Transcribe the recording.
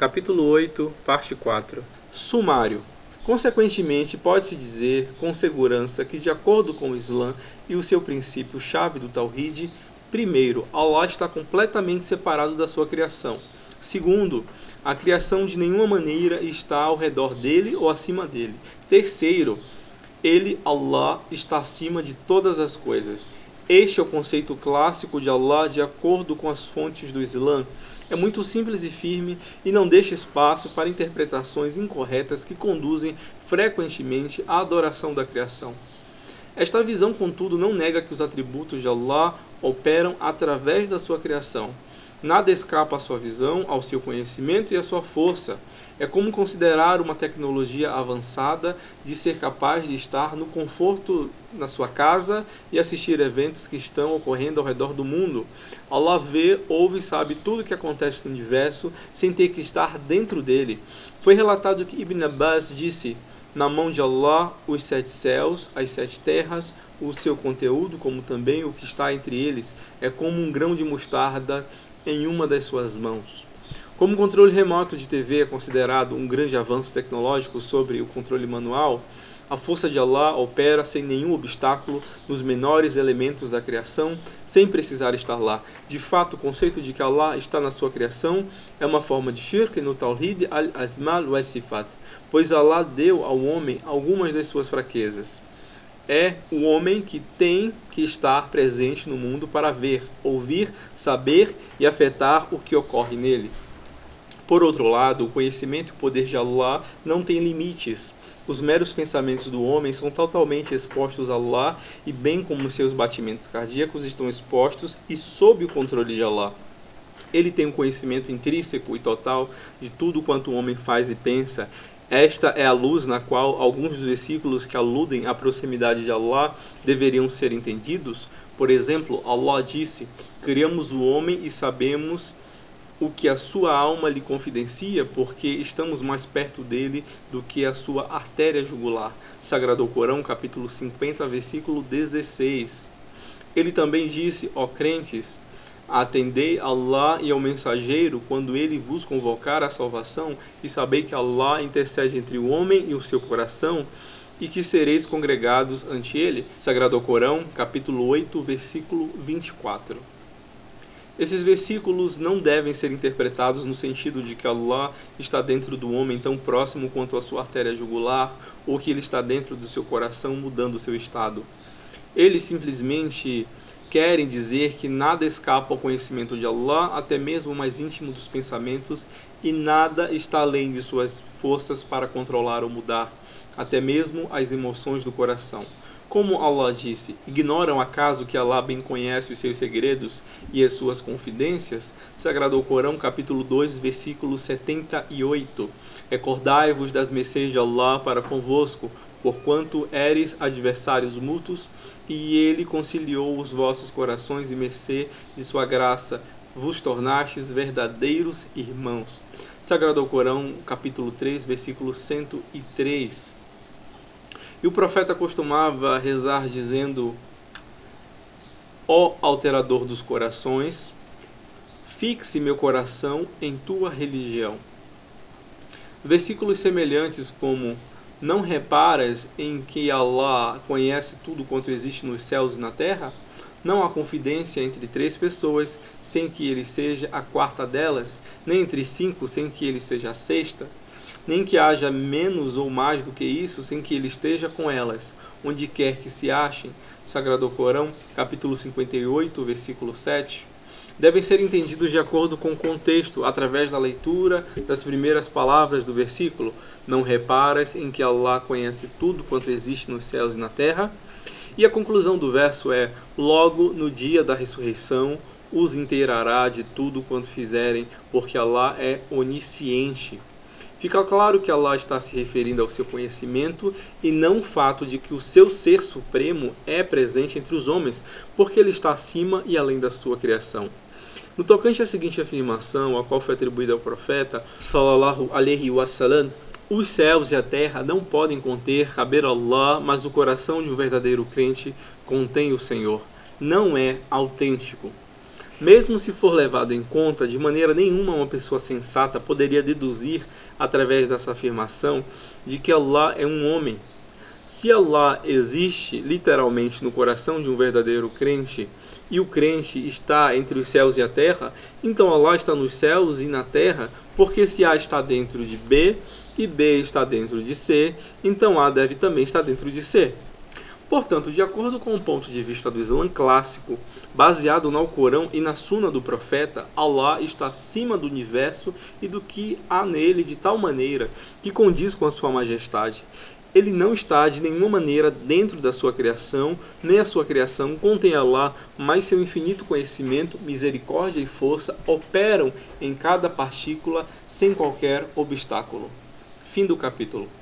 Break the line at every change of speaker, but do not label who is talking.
Capítulo 8, parte 4. Sumário. Consequentemente, pode-se dizer com segurança que, de acordo com o Islã e o seu princípio-chave do Tawhid, primeiro, Allah está completamente separado da sua criação. Segundo, a criação de nenhuma maneira está ao redor dele ou acima dele. Terceiro, ele, Allah, está acima de todas as coisas. Este é o conceito clássico de Allah de acordo com as fontes do Islã. É muito simples e firme e não deixa espaço para interpretações incorretas que conduzem frequentemente à adoração da criação. Esta visão, contudo, não nega que os atributos de Allah operam através da sua criação. Nada escapa à sua visão, ao seu conhecimento e à sua força. É como considerar uma tecnologia avançada de ser capaz de estar no conforto na sua casa e assistir eventos que estão ocorrendo ao redor do mundo. Allah vê, ouve e sabe tudo o que acontece no universo sem ter que estar dentro dele. Foi relatado que Ibn Abbas disse: Na mão de Allah, os sete céus, as sete terras, o seu conteúdo, como também o que está entre eles, é como um grão de mostarda em uma das suas mãos. Como o controle remoto de TV é considerado um grande avanço tecnológico sobre o controle manual, a força de Allah opera sem nenhum obstáculo nos menores elementos da criação, sem precisar estar lá. De fato, o conceito de que Allah está na sua criação é uma forma de shirk no Tawhid al-Asmal wa Sifat, pois Allah deu ao homem algumas das suas fraquezas. É o homem que tem que estar presente no mundo para ver, ouvir, saber e afetar o que ocorre nele. Por outro lado, o conhecimento e o poder de Allah não têm limites. Os meros pensamentos do homem são totalmente expostos a Allah e bem como seus batimentos cardíacos estão expostos e sob o controle de Allah. Ele tem um conhecimento intrínseco e total de tudo quanto o homem faz e pensa. Esta é a luz na qual alguns dos versículos que aludem à proximidade de Allah deveriam ser entendidos. Por exemplo, Allah disse: Criamos o homem e sabemos o que a sua alma lhe confidencia, porque estamos mais perto dele do que a sua artéria jugular. Sagrado Corão, capítulo 50, versículo 16. Ele também disse, ó crentes, atendei Allah e ao mensageiro quando ele vos convocar à salvação, e sabei que Allah intercede entre o homem e o seu coração, e que sereis congregados ante ele. Sagrado Corão, capítulo 8, versículo 24. Esses versículos não devem ser interpretados no sentido de que Allah está dentro do homem tão próximo quanto a sua artéria jugular, ou que ele está dentro do seu coração mudando seu estado. Eles simplesmente querem dizer que nada escapa ao conhecimento de Allah, até mesmo o mais íntimo dos pensamentos, e nada está além de suas forças para controlar ou mudar, até mesmo as emoções do coração. Como Allah disse, ignoram acaso que Allah bem conhece os seus segredos e as suas confidências? Sagrado Corão, capítulo 2, versículo 78. Recordai-vos das mercês de Allah para convosco, porquanto eres adversários mútuos, e ele conciliou os vossos corações e mercê de sua graça, vos tornastes verdadeiros irmãos. Sagrado Corão, capítulo 3, versículo 103. E o profeta costumava rezar dizendo: Ó alterador dos corações, fixe meu coração em tua religião. Versículos semelhantes como Não reparas em que Allah conhece tudo quanto existe nos céus e na terra? Não há confidência entre três pessoas sem que ele seja a quarta delas, nem entre cinco sem que ele seja a sexta nem que haja menos ou mais do que isso sem que ele esteja com elas, onde quer que se achem. Sagrado Corão, capítulo 58, versículo 7. Devem ser entendidos de acordo com o contexto, através da leitura das primeiras palavras do versículo. Não reparas em que Allah conhece tudo quanto existe nos céus e na terra? E a conclusão do verso é: Logo no dia da ressurreição os inteirará de tudo quanto fizerem, porque Allah é onisciente. Fica claro que Allah está se referindo ao seu conhecimento e não o fato de que o seu ser supremo é presente entre os homens, porque ele está acima e além da sua criação. No tocante à seguinte afirmação, a qual foi atribuída ao profeta, sallallahu alaihi wasallam, os céus e a terra não podem conter caber Allah, mas o coração de um verdadeiro crente contém o Senhor. Não é autêntico. Mesmo se for levado em conta, de maneira nenhuma uma pessoa sensata poderia deduzir, através dessa afirmação, de que Allah é um homem. Se Allah existe literalmente no coração de um verdadeiro crente, e o crente está entre os céus e a terra, então Allah está nos céus e na terra, porque se A está dentro de B e B está dentro de C, então A deve também estar dentro de C. Portanto, de acordo com o ponto de vista do Islã clássico, baseado no Alcorão e na Suna do profeta, Allah está acima do universo e do que há nele de tal maneira que condiz com a sua majestade. Ele não está de nenhuma maneira dentro da sua criação, nem a sua criação contém Allah, mas seu infinito conhecimento, misericórdia e força operam em cada partícula sem qualquer obstáculo. Fim do capítulo.